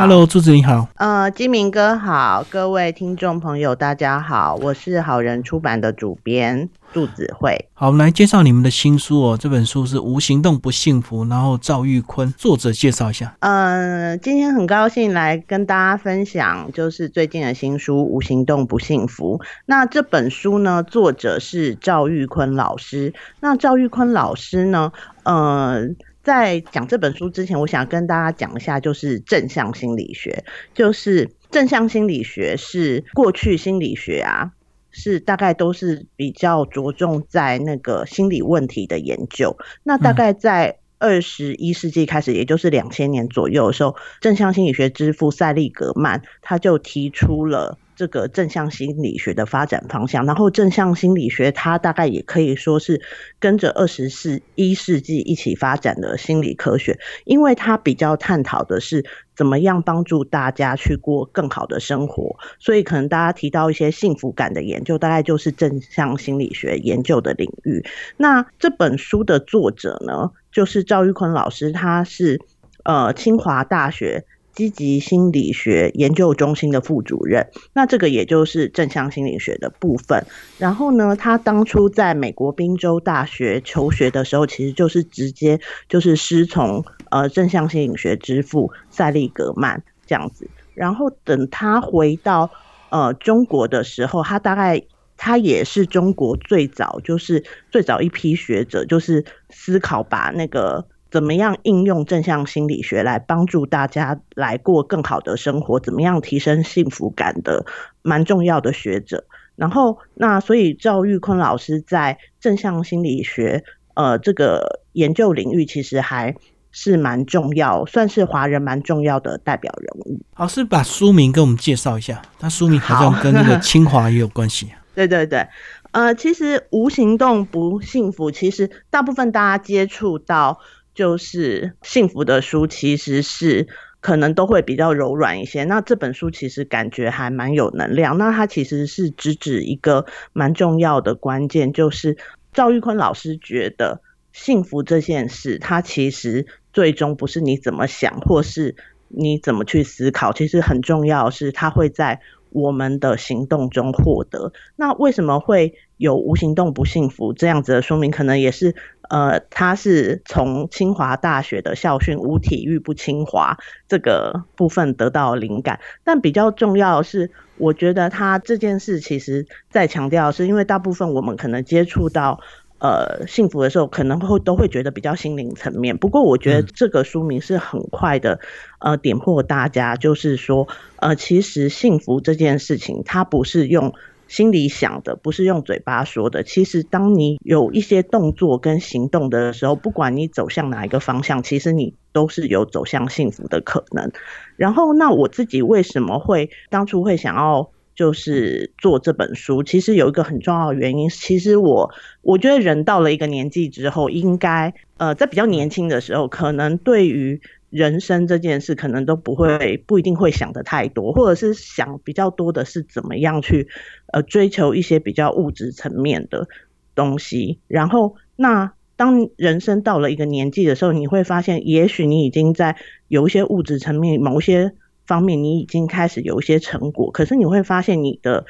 Hello，朱子你好。呃，金明哥好，各位听众朋友大家好，我是好人出版的主编祝子慧。好，我们来介绍你们的新书哦。这本书是《无行动不幸福》，然后赵玉坤作者介绍一下。呃，今天很高兴来跟大家分享，就是最近的新书《无行动不幸福》。那这本书呢，作者是赵玉坤老师。那赵玉坤老师呢，呃。在讲这本书之前，我想跟大家讲一下，就是正向心理学。就是正向心理学是过去心理学啊，是大概都是比较着重在那个心理问题的研究。那大概在二十一世纪开始，也就是两千年左右的时候，正向心理学之父塞利格曼他就提出了。这个正向心理学的发展方向，然后正向心理学它大概也可以说是跟着二十世一世纪一起发展的心理科学，因为它比较探讨的是怎么样帮助大家去过更好的生活，所以可能大家提到一些幸福感的研究，大概就是正向心理学研究的领域。那这本书的作者呢，就是赵玉坤老师，他是呃清华大学。积极心理学研究中心的副主任，那这个也就是正向心理学的部分。然后呢，他当初在美国宾州大学求学的时候，其实就是直接就是师从呃正向心理学之父塞利格曼这样子。然后等他回到呃中国的时候，他大概他也是中国最早就是最早一批学者，就是思考把那个。怎么样应用正向心理学来帮助大家来过更好的生活？怎么样提升幸福感的蛮重要的学者。然后，那所以赵玉坤老师在正向心理学呃这个研究领域其实还是蛮重要，算是华人蛮重要的代表人物。老师把书名跟我们介绍一下。他书名好像跟那个 清华也有关系。对对对，呃，其实无行动不幸福，其实大部分大家接触到。就是幸福的书，其实是可能都会比较柔软一些。那这本书其实感觉还蛮有能量。那它其实是直指一个蛮重要的关键，就是赵玉坤老师觉得幸福这件事，它其实最终不是你怎么想，或是你怎么去思考，其实很重要是它会在我们的行动中获得。那为什么会有无行动不幸福这样子的说明？可能也是。呃，他是从清华大学的校训“无体育不清华”这个部分得到灵感，但比较重要的是，我觉得他这件事其实在强调，是因为大部分我们可能接触到呃幸福的时候，可能会都会觉得比较心灵层面。不过，我觉得这个书名是很快的，呃，点破大家，就是说，呃，其实幸福这件事情，它不是用。心里想的不是用嘴巴说的。其实，当你有一些动作跟行动的时候，不管你走向哪一个方向，其实你都是有走向幸福的可能。然后，那我自己为什么会当初会想要就是做这本书？其实有一个很重要的原因，其实我我觉得人到了一个年纪之后，应该呃在比较年轻的时候，可能对于人生这件事可能都不会不一定会想的太多，或者是想比较多的是怎么样去呃追求一些比较物质层面的东西。然后，那当人生到了一个年纪的时候，你会发现，也许你已经在有一些物质层面某些方面，你已经开始有一些成果，可是你会发现你的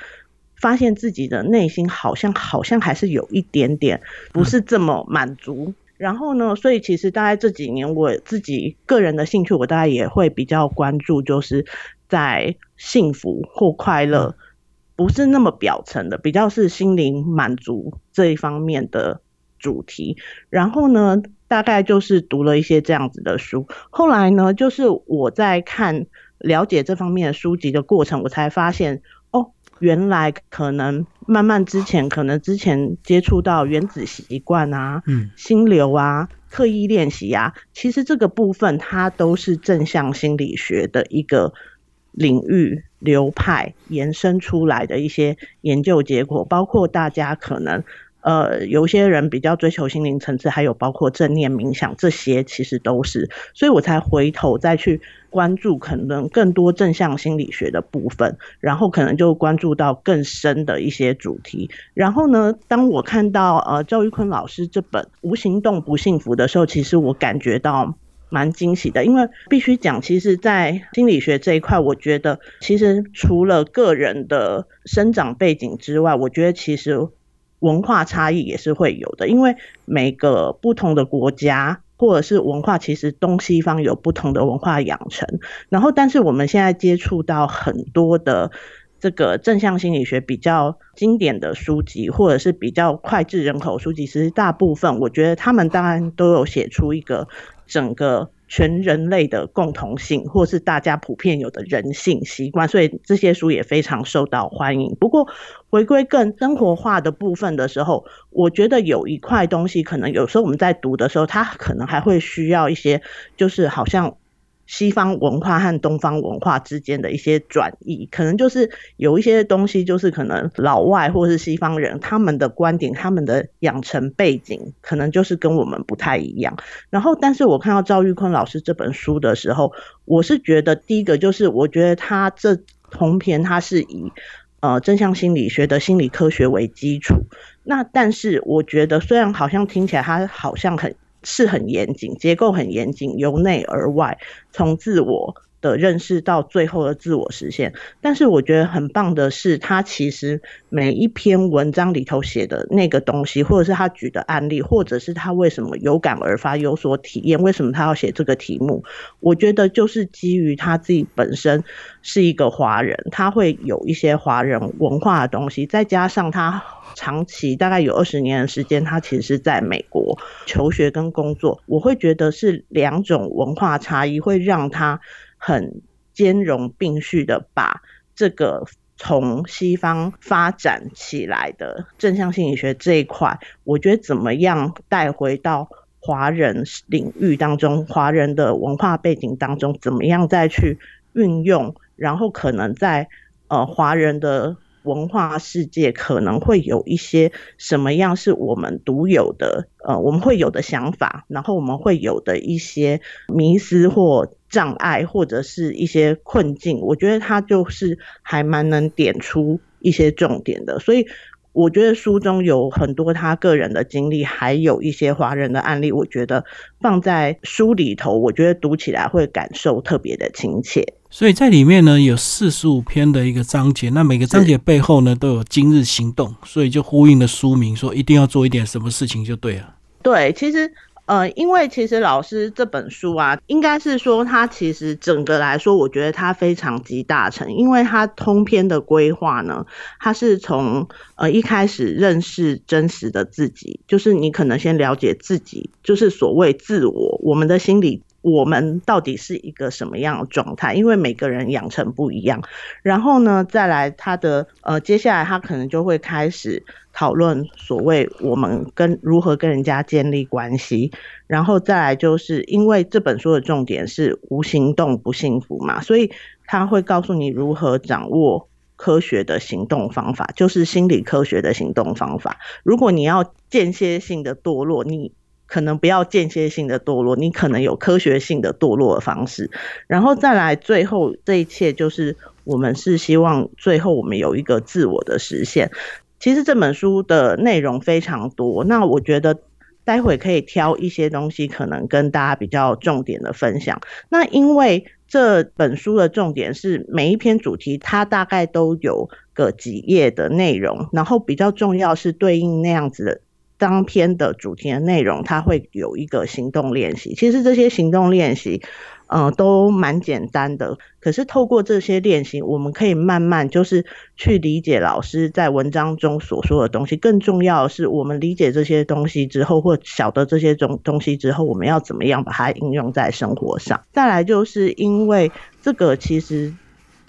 发现自己的内心好像好像还是有一点点不是这么满足。然后呢？所以其实大概这几年，我自己个人的兴趣，我大概也会比较关注，就是在幸福或快乐，不是那么表层的，比较是心灵满足这一方面的主题。然后呢，大概就是读了一些这样子的书。后来呢，就是我在看了解这方面的书籍的过程，我才发现。原来可能慢慢之前可能之前接触到原子习惯啊，嗯，心流啊，刻意练习啊，其实这个部分它都是正向心理学的一个领域流派延伸出来的一些研究结果，包括大家可能。呃，有些人比较追求心灵层次，还有包括正念冥想这些，其实都是，所以我才回头再去关注可能更多正向心理学的部分，然后可能就关注到更深的一些主题。然后呢，当我看到呃赵玉坤老师这本《无行动不幸福》的时候，其实我感觉到蛮惊喜的，因为必须讲，其实，在心理学这一块，我觉得其实除了个人的生长背景之外，我觉得其实文化差异也是会有的，因为每个不同的国家或者是文化，其实东西方有不同的文化养成，然后但是我们现在接触到很多的。这个正向心理学比较经典的书籍，或者是比较脍炙人口书籍，其实大部分我觉得他们当然都有写出一个整个全人类的共同性，或是大家普遍有的人性习惯，所以这些书也非常受到欢迎。不过回归更生活化的部分的时候，我觉得有一块东西，可能有时候我们在读的时候，它可能还会需要一些，就是好像。西方文化和东方文化之间的一些转移，可能就是有一些东西，就是可能老外或是西方人他们的观点、他们的养成背景，可能就是跟我们不太一样。然后，但是我看到赵玉坤老师这本书的时候，我是觉得第一个就是，我觉得他这同篇他是以呃正向心理学的心理科学为基础。那但是我觉得，虽然好像听起来他好像很。是很严谨，结构很严谨，由内而外，从自我的认识到最后的自我实现。但是我觉得很棒的是，他其实每一篇文章里头写的那个东西，或者是他举的案例，或者是他为什么有感而发、有所体验，为什么他要写这个题目，我觉得就是基于他自己本身是一个华人，他会有一些华人文化的东西，再加上他。长期大概有二十年的时间，他其实是在美国求学跟工作。我会觉得是两种文化差异，会让他很兼容并蓄的把这个从西方发展起来的正向心理学这一块，我觉得怎么样带回到华人领域当中，华人的文化背景当中，怎么样再去运用，然后可能在呃华人的。文化世界可能会有一些什么样是我们独有的，呃，我们会有的想法，然后我们会有的一些迷思或障碍，或者是一些困境。我觉得他就是还蛮能点出一些重点的，所以我觉得书中有很多他个人的经历，还有一些华人的案例，我觉得放在书里头，我觉得读起来会感受特别的亲切。所以在里面呢有四十五篇的一个章节，那每个章节背后呢都有今日行动，所以就呼应了书名，说一定要做一点什么事情就对了。对，其实呃，因为其实老师这本书啊，应该是说它其实整个来说，我觉得它非常集大成，因为它通篇的规划呢，它是从呃一开始认识真实的自己，就是你可能先了解自己，就是所谓自我，我们的心理。我们到底是一个什么样的状态？因为每个人养成不一样。然后呢，再来他的呃，接下来他可能就会开始讨论所谓我们跟如何跟人家建立关系。然后再来就是因为这本书的重点是无行动不幸福嘛，所以他会告诉你如何掌握科学的行动方法，就是心理科学的行动方法。如果你要间歇性的堕落，你。可能不要间歇性的堕落，你可能有科学性的堕落的方式，然后再来最后这一切就是我们是希望最后我们有一个自我的实现。其实这本书的内容非常多，那我觉得待会可以挑一些东西，可能跟大家比较重点的分享。那因为这本书的重点是每一篇主题它大概都有个几页的内容，然后比较重要是对应那样子的。当篇的主题的内容，它会有一个行动练习。其实这些行动练习，呃，都蛮简单的。可是透过这些练习，我们可以慢慢就是去理解老师在文章中所说的东西。更重要的是，我们理解这些东西之后，或晓得这些东东西之后，我们要怎么样把它应用在生活上？再来就是因为这个其实。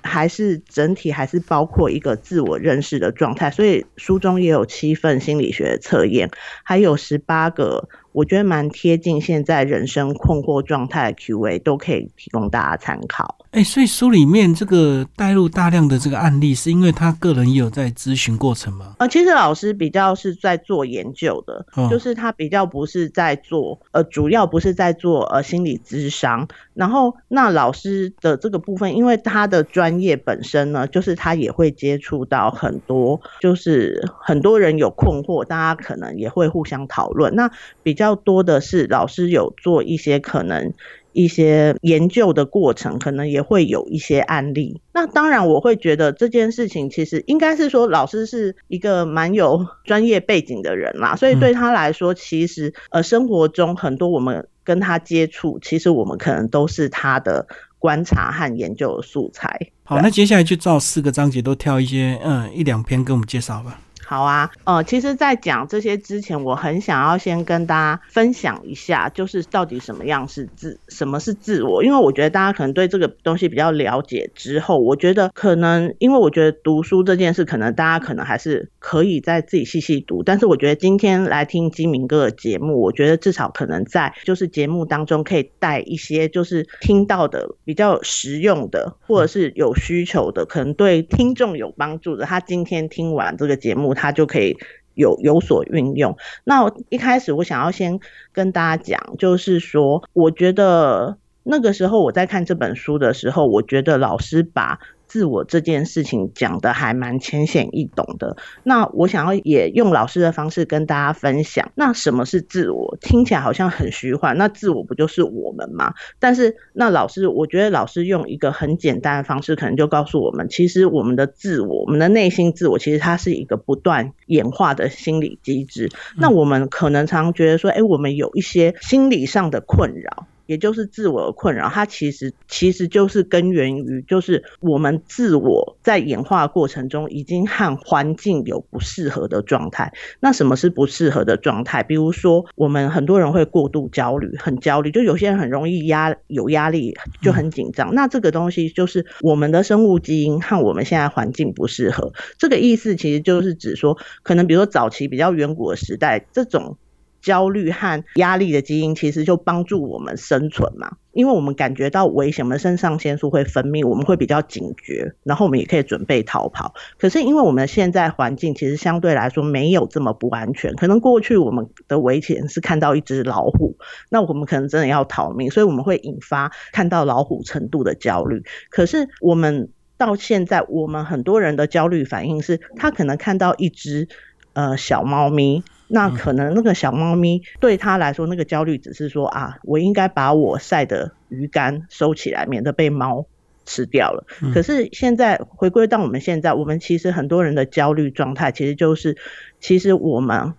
还是整体还是包括一个自我认识的状态，所以书中也有七份心理学测验，还有十八个。我觉得蛮贴近现在人生困惑状态的 Q&A，都可以提供大家参考。哎，所以书里面这个带入大量的这个案例，是因为他个人也有在咨询过程吗？呃，其实老师比较是在做研究的，就是他比较不是在做，呃，主要不是在做呃心理咨商。然后那老师的这个部分，因为他的专业本身呢，就是他也会接触到很多，就是很多人有困惑，大家可能也会互相讨论。那比较多的是老师有做一些可能一些研究的过程，可能也会有一些案例。那当然，我会觉得这件事情其实应该是说，老师是一个蛮有专业背景的人啦，所以对他来说，其实呃，生活中很多我们跟他接触，其实我们可能都是他的观察和研究的素材。好，那接下来就照四个章节都挑一些嗯一两篇跟我们介绍吧。好啊，呃，其实，在讲这些之前，我很想要先跟大家分享一下，就是到底什么样是自，什么是自我？因为我觉得大家可能对这个东西比较了解之后，我觉得可能，因为我觉得读书这件事，可能大家可能还是可以再自己细细读。但是，我觉得今天来听金明哥的节目，我觉得至少可能在就是节目当中可以带一些就是听到的比较实用的，或者是有需求的，可能对听众有帮助的。他今天听完这个节目。他就可以有有所运用。那一开始我想要先跟大家讲，就是说，我觉得那个时候我在看这本书的时候，我觉得老师把。自我这件事情讲的还蛮浅显易懂的，那我想要也用老师的方式跟大家分享。那什么是自我？听起来好像很虚幻，那自我不就是我们吗？但是那老师，我觉得老师用一个很简单的方式，可能就告诉我们，其实我们的自我，我们的内心自我，其实它是一个不断演化的心理机制。那我们可能常觉得说，哎，我们有一些心理上的困扰。也就是自我的困扰，它其实其实就是根源于，就是我们自我在演化过程中已经和环境有不适合的状态。那什么是不适合的状态？比如说，我们很多人会过度焦虑，很焦虑，就有些人很容易压有压力，就很紧张。那这个东西就是我们的生物基因和我们现在环境不适合。这个意思其实就是指说，可能比如说早期比较远古的时代，这种。焦虑和压力的基因其实就帮助我们生存嘛，因为我们感觉到危险，我们肾上腺素会分泌，我们会比较警觉，然后我们也可以准备逃跑。可是因为我们现在环境其实相对来说没有这么不安全，可能过去我们的危险是看到一只老虎，那我们可能真的要逃命，所以我们会引发看到老虎程度的焦虑。可是我们到现在，我们很多人的焦虑反应是，他可能看到一只呃小猫咪。那可能那个小猫咪对他来说，那个焦虑只是说啊，我应该把我晒的鱼干收起来，免得被猫吃掉了。可是现在回归到我们现在，我们其实很多人的焦虑状态，其实就是其实我们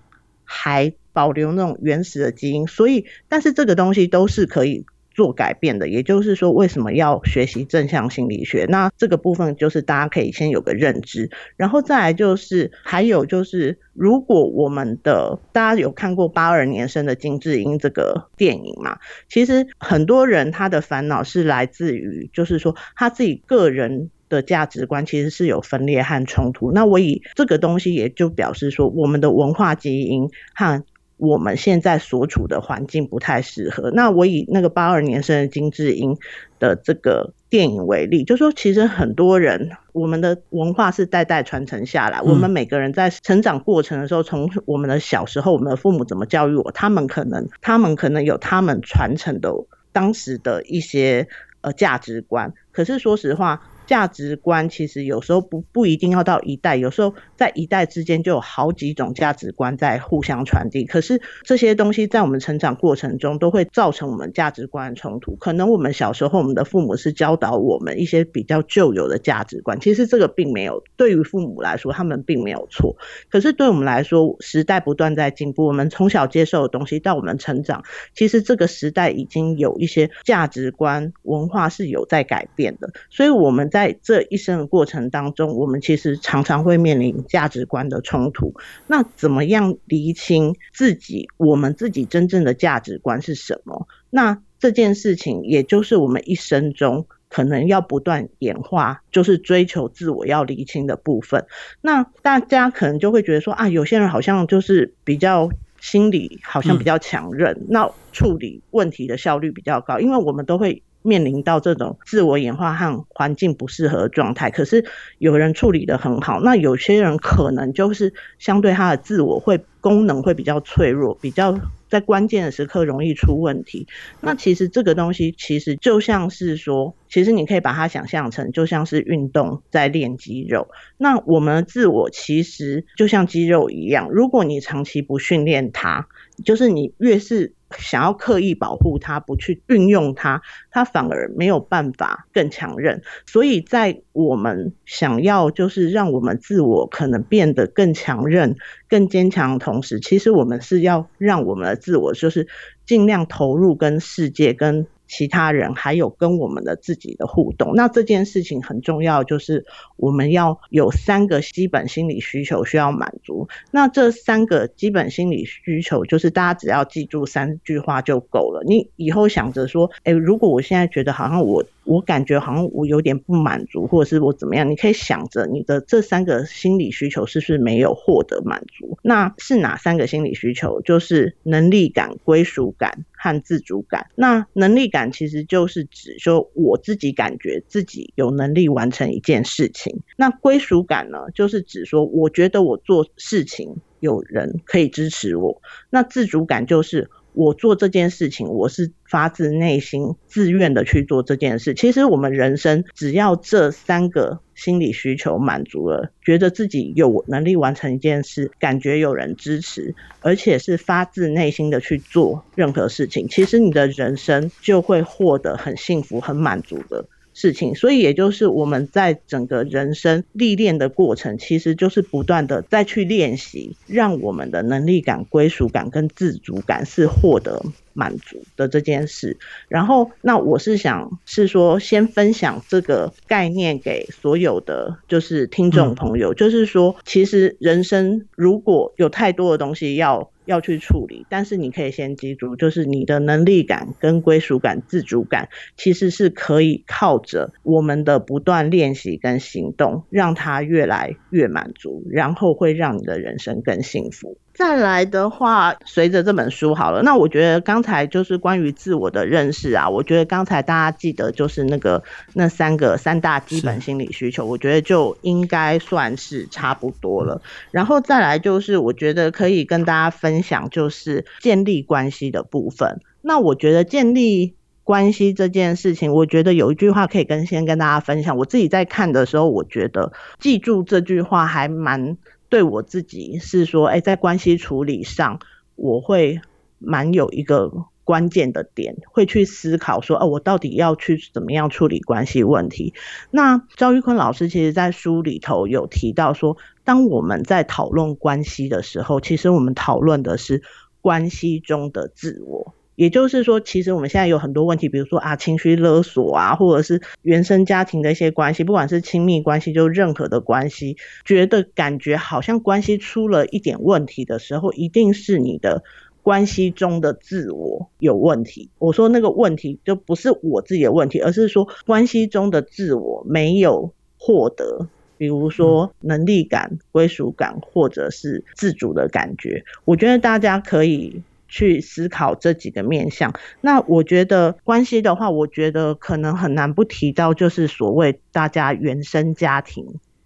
还保留那种原始的基因，所以但是这个东西都是可以。做改变的，也就是说，为什么要学习正向心理学？那这个部分就是大家可以先有个认知，然后再来就是还有就是，如果我们的大家有看过八二年生的金智英这个电影嘛？其实很多人他的烦恼是来自于，就是说他自己个人的价值观其实是有分裂和冲突。那我以这个东西也就表示说，我们的文化基因和。我们现在所处的环境不太适合。那我以那个八二年生的金智英的这个电影为例，就说其实很多人，我们的文化是代代传承下来。我们每个人在成长过程的时候，从我们的小时候，我们的父母怎么教育我，他们可能他们可能有他们传承的当时的一些呃价值观。可是说实话。价值观其实有时候不不一定要到一代，有时候在一代之间就有好几种价值观在互相传递。可是这些东西在我们成长过程中都会造成我们价值观的冲突。可能我们小时候我们的父母是教导我们一些比较旧有的价值观，其实这个并没有对于父母来说他们并没有错。可是对我们来说，时代不断在进步，我们从小接受的东西到我们成长，其实这个时代已经有一些价值观文化是有在改变的。所以我们在在这一生的过程当中，我们其实常常会面临价值观的冲突。那怎么样厘清自己，我们自己真正的价值观是什么？那这件事情，也就是我们一生中可能要不断演化，就是追求自我要厘清的部分。那大家可能就会觉得说啊，有些人好像就是比较心理好像比较强韧，那处理问题的效率比较高，因为我们都会。面临到这种自我演化和环境不适合的状态，可是有人处理的很好，那有些人可能就是相对他的自我会功能会比较脆弱，比较在关键的时刻容易出问题。那其实这个东西其实就像是说，其实你可以把它想象成就像是运动在练肌肉。那我们的自我其实就像肌肉一样，如果你长期不训练它，就是你越是想要刻意保护它，不去运用它，它反而没有办法更强韧。所以在我们想要就是让我们自我可能变得更强韧、更坚强的同时，其实我们是要让我们的自我就是尽量投入跟世界跟。其他人还有跟我们的自己的互动，那这件事情很重要，就是我们要有三个基本心理需求需要满足。那这三个基本心理需求，就是大家只要记住三句话就够了。你以后想着说，哎，如果我现在觉得好像我。我感觉好像我有点不满足，或者是我怎么样？你可以想着你的这三个心理需求是不是没有获得满足？那是哪三个心理需求？就是能力感、归属感和自主感。那能力感其实就是指说我自己感觉自己有能力完成一件事情。那归属感呢，就是指说我觉得我做事情有人可以支持我。那自主感就是。我做这件事情，我是发自内心、自愿的去做这件事。其实我们人生只要这三个心理需求满足了，觉得自己有能力完成一件事，感觉有人支持，而且是发自内心的去做任何事情，其实你的人生就会获得很幸福、很满足的。事情，所以也就是我们在整个人生历练的过程，其实就是不断的再去练习，让我们的能力感、归属感跟自主感是获得满足的这件事。然后，那我是想是说，先分享这个概念给所有的就是听众朋友，就是说，其实人生如果有太多的东西要。要去处理，但是你可以先记住，就是你的能力感、跟归属感、自主感，其实是可以靠着我们的不断练习跟行动，让它越来越满足，然后会让你的人生更幸福。再来的话，随着这本书好了，那我觉得刚才就是关于自我的认识啊，我觉得刚才大家记得就是那个那三个三大基本心理需求，我觉得就应该算是差不多了。然后再来就是我觉得可以跟大家分享就是建立关系的部分。那我觉得建立关系这件事情，我觉得有一句话可以跟先跟大家分享。我自己在看的时候，我觉得记住这句话还蛮。对我自己是说，哎，在关系处理上，我会蛮有一个关键的点，会去思考说，哦，我到底要去怎么样处理关系问题？那赵玉坤老师其实在书里头有提到说，当我们在讨论关系的时候，其实我们讨论的是关系中的自我。也就是说，其实我们现在有很多问题，比如说啊，情绪勒索啊，或者是原生家庭的一些关系，不管是亲密关系，就任何的关系，觉得感觉好像关系出了一点问题的时候，一定是你的关系中的自我有问题。我说那个问题就不是我自己的问题，而是说关系中的自我没有获得，比如说能力感、归属感，或者是自主的感觉。我觉得大家可以。去思考这几个面向，那我觉得关系的话，我觉得可能很难不提到，就是所谓大家原生家庭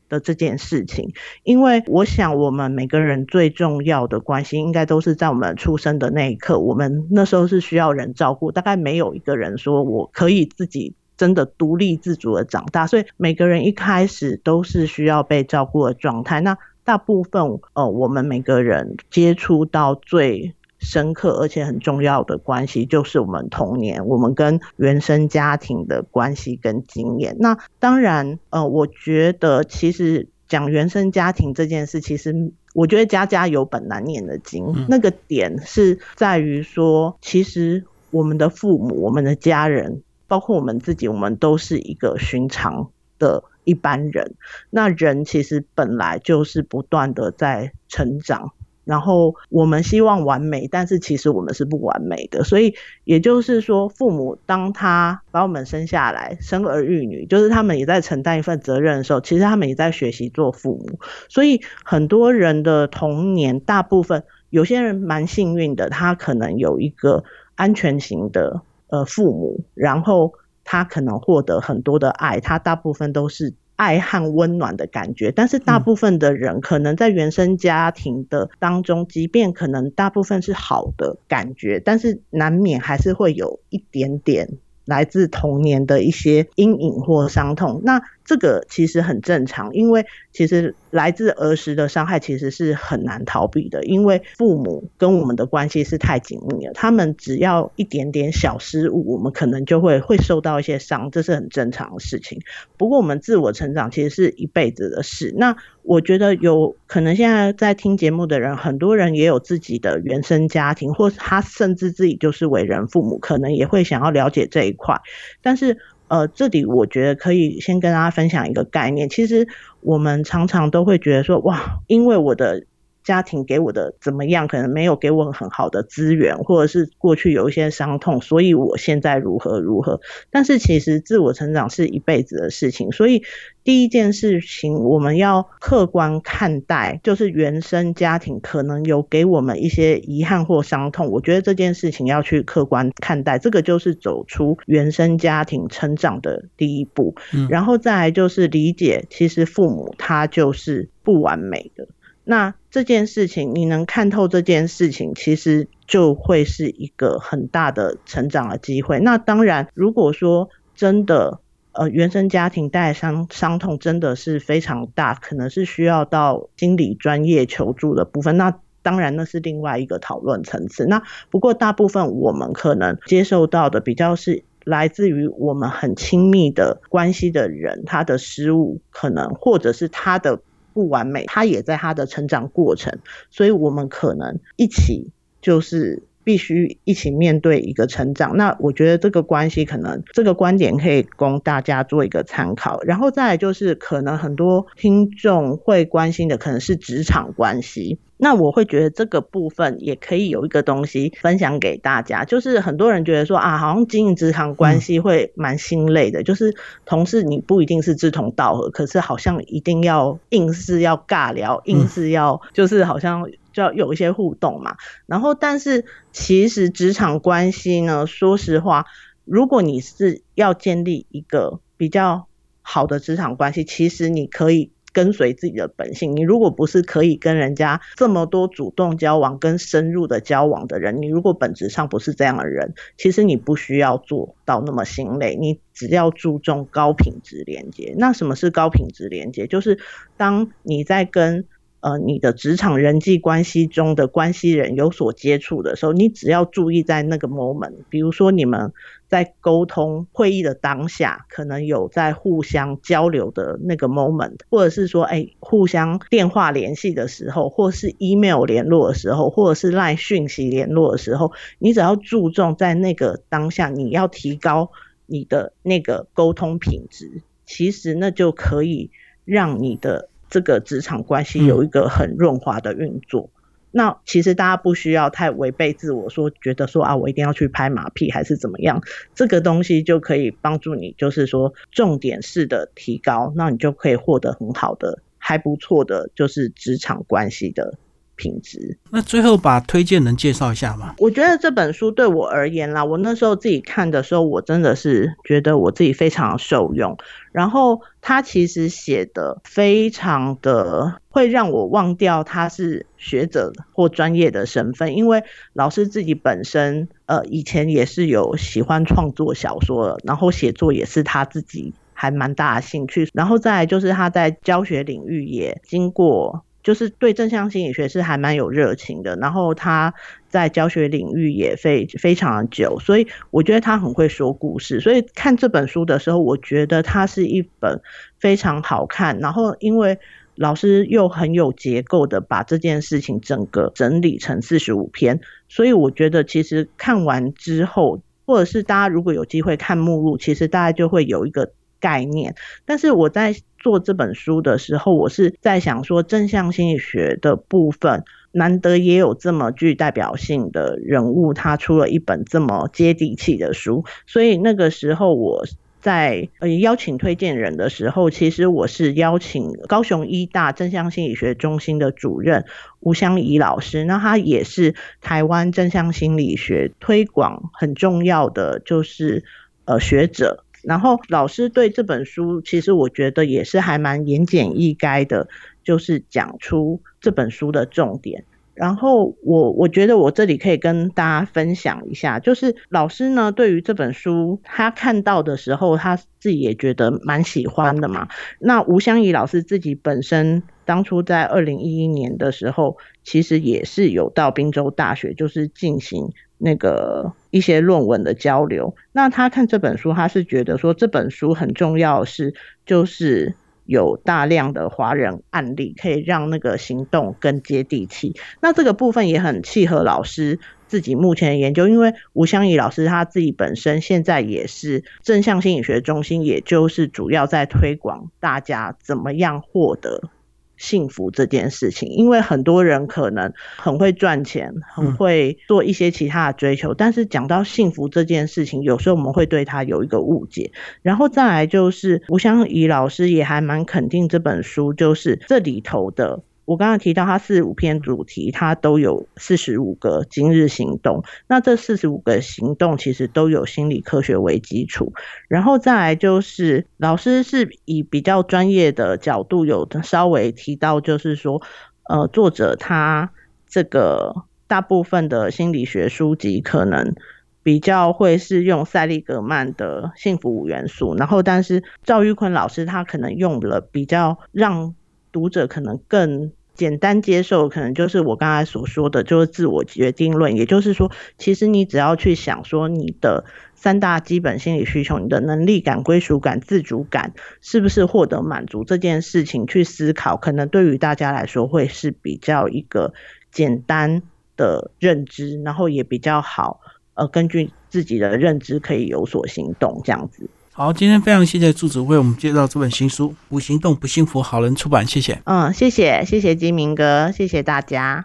的这件事情，因为我想我们每个人最重要的关系，应该都是在我们出生的那一刻，我们那时候是需要人照顾，大概没有一个人说我可以自己真的独立自主的长大，所以每个人一开始都是需要被照顾的状态。那大部分呃，我们每个人接触到最深刻而且很重要的关系，就是我们童年，我们跟原生家庭的关系跟经验。那当然，呃，我觉得其实讲原生家庭这件事，其实我觉得家家有本难念的经。那个点是在于说，其实我们的父母、我们的家人，包括我们自己，我们都是一个寻常的一般人。那人其实本来就是不断的在成长。然后我们希望完美，但是其实我们是不完美的。所以也就是说，父母当他把我们生下来，生儿育女，就是他们也在承担一份责任的时候，其实他们也在学习做父母。所以很多人的童年，大部分有些人蛮幸运的，他可能有一个安全型的呃父母，然后他可能获得很多的爱，他大部分都是。爱和温暖的感觉。但是大部分的人可能在原生家庭的当中，即便可能大部分是好的感觉，但是难免还是会有一点点。来自童年的一些阴影或伤痛，那这个其实很正常，因为其实来自儿时的伤害其实是很难逃避的，因为父母跟我们的关系是太紧密了，他们只要一点点小失误，我们可能就会会受到一些伤，这是很正常的事情。不过我们自我成长其实是一辈子的事，那。我觉得有可能现在在听节目的人，很多人也有自己的原生家庭，或他甚至自己就是为人父母，可能也会想要了解这一块。但是，呃，这里我觉得可以先跟大家分享一个概念。其实我们常常都会觉得说，哇，因为我的。家庭给我的怎么样？可能没有给我很好的资源，或者是过去有一些伤痛，所以我现在如何如何。但是其实自我成长是一辈子的事情，所以第一件事情我们要客观看待，就是原生家庭可能有给我们一些遗憾或伤痛。我觉得这件事情要去客观看待，这个就是走出原生家庭成长的第一步。然后再来就是理解，其实父母他就是不完美的。那这件事情，你能看透这件事情，其实就会是一个很大的成长的机会。那当然，如果说真的，呃，原生家庭带来伤伤痛真的是非常大，可能是需要到心理专业求助的部分。那当然，那是另外一个讨论层次。那不过大部分我们可能接受到的，比较是来自于我们很亲密的关系的人，他的失误，可能或者是他的。不完美，他也在他的成长过程，所以我们可能一起就是必须一起面对一个成长。那我觉得这个关系可能这个观点可以供大家做一个参考。然后再来就是可能很多听众会关心的可能是职场关系。那我会觉得这个部分也可以有一个东西分享给大家，就是很多人觉得说啊，好像经营职场关系会蛮心累的，就是同事你不一定是志同道合，可是好像一定要硬是要尬聊，硬是要就是好像就要有一些互动嘛。然后，但是其实职场关系呢，说实话，如果你是要建立一个比较好的职场关系，其实你可以。跟随自己的本性，你如果不是可以跟人家这么多主动交往、跟深入的交往的人，你如果本质上不是这样的人，其实你不需要做到那么心累，你只要注重高品质连接。那什么是高品质连接？就是当你在跟呃，你的职场人际关系中的关系人有所接触的时候，你只要注意在那个 moment，比如说你们在沟通会议的当下，可能有在互相交流的那个 moment，或者是说，哎，互相电话联系的时候，或是 email 联络的时候，或者是赖讯息联络的时候，你只要注重在那个当下，你要提高你的那个沟通品质，其实那就可以让你的。这个职场关系有一个很润滑的运作，那其实大家不需要太违背自我，说觉得说啊，我一定要去拍马屁还是怎么样，这个东西就可以帮助你，就是说重点式的提高，那你就可以获得很好的、还不错的，就是职场关系的。品质。那最后把推荐能介绍一下吗？我觉得这本书对我而言啦，我那时候自己看的时候，我真的是觉得我自己非常受用。然后他其实写的非常的会让我忘掉他是学者或专业的身份，因为老师自己本身呃以前也是有喜欢创作小说，然后写作也是他自己还蛮大的兴趣。然后再来就是他在教学领域也经过。就是对正向心理学是还蛮有热情的，然后他在教学领域也非非常的久，所以我觉得他很会说故事。所以看这本书的时候，我觉得它是一本非常好看，然后因为老师又很有结构的把这件事情整个整理成四十五篇，所以我觉得其实看完之后，或者是大家如果有机会看目录，其实大家就会有一个。概念，但是我在做这本书的时候，我是在想说正向心理学的部分，难得也有这么具代表性的人物，他出了一本这么接地气的书，所以那个时候我在邀请推荐人的时候，其实我是邀请高雄医大正向心理学中心的主任吴香怡老师，那他也是台湾正向心理学推广很重要的就是呃学者。然后老师对这本书，其实我觉得也是还蛮言简意赅的，就是讲出这本书的重点。然后我我觉得我这里可以跟大家分享一下，就是老师呢对于这本书他看到的时候，他自己也觉得蛮喜欢的嘛。那吴香怡老师自己本身当初在二零一一年的时候，其实也是有到滨州大学，就是进行那个一些论文的交流。那他看这本书，他是觉得说这本书很重要，是就是。有大量的华人案例，可以让那个行动更接地气。那这个部分也很契合老师自己目前的研究，因为吴香怡老师他自己本身现在也是正向心理学中心，也就是主要在推广大家怎么样获得。幸福这件事情，因为很多人可能很会赚钱，很会做一些其他的追求，但是讲到幸福这件事情，有时候我们会对他有一个误解。然后再来就是吴香怡老师也还蛮肯定这本书，就是这里头的。我刚刚提到，它四十五篇主题，它都有四十五个今日行动。那这四十五个行动其实都有心理科学为基础。然后再来就是，老师是以比较专业的角度，有稍微提到，就是说，呃，作者他这个大部分的心理学书籍可能比较会是用塞利格曼的幸福五元素，然后但是赵玉坤老师他可能用了比较让读者可能更简单接受，可能就是我刚才所说的，就是自我决定论。也就是说，其实你只要去想说，你的三大基本心理需求，你的能力感、归属感、自主感，是不是获得满足这件事情去思考，可能对于大家来说会是比较一个简单的认知，然后也比较好，呃，根据自己的认知可以有所行动，这样子。好，今天非常谢谢柱子为我们介绍这本新书《不行动不幸福》，好人出版，谢谢。嗯，谢谢，谢谢金明哥，谢谢大家。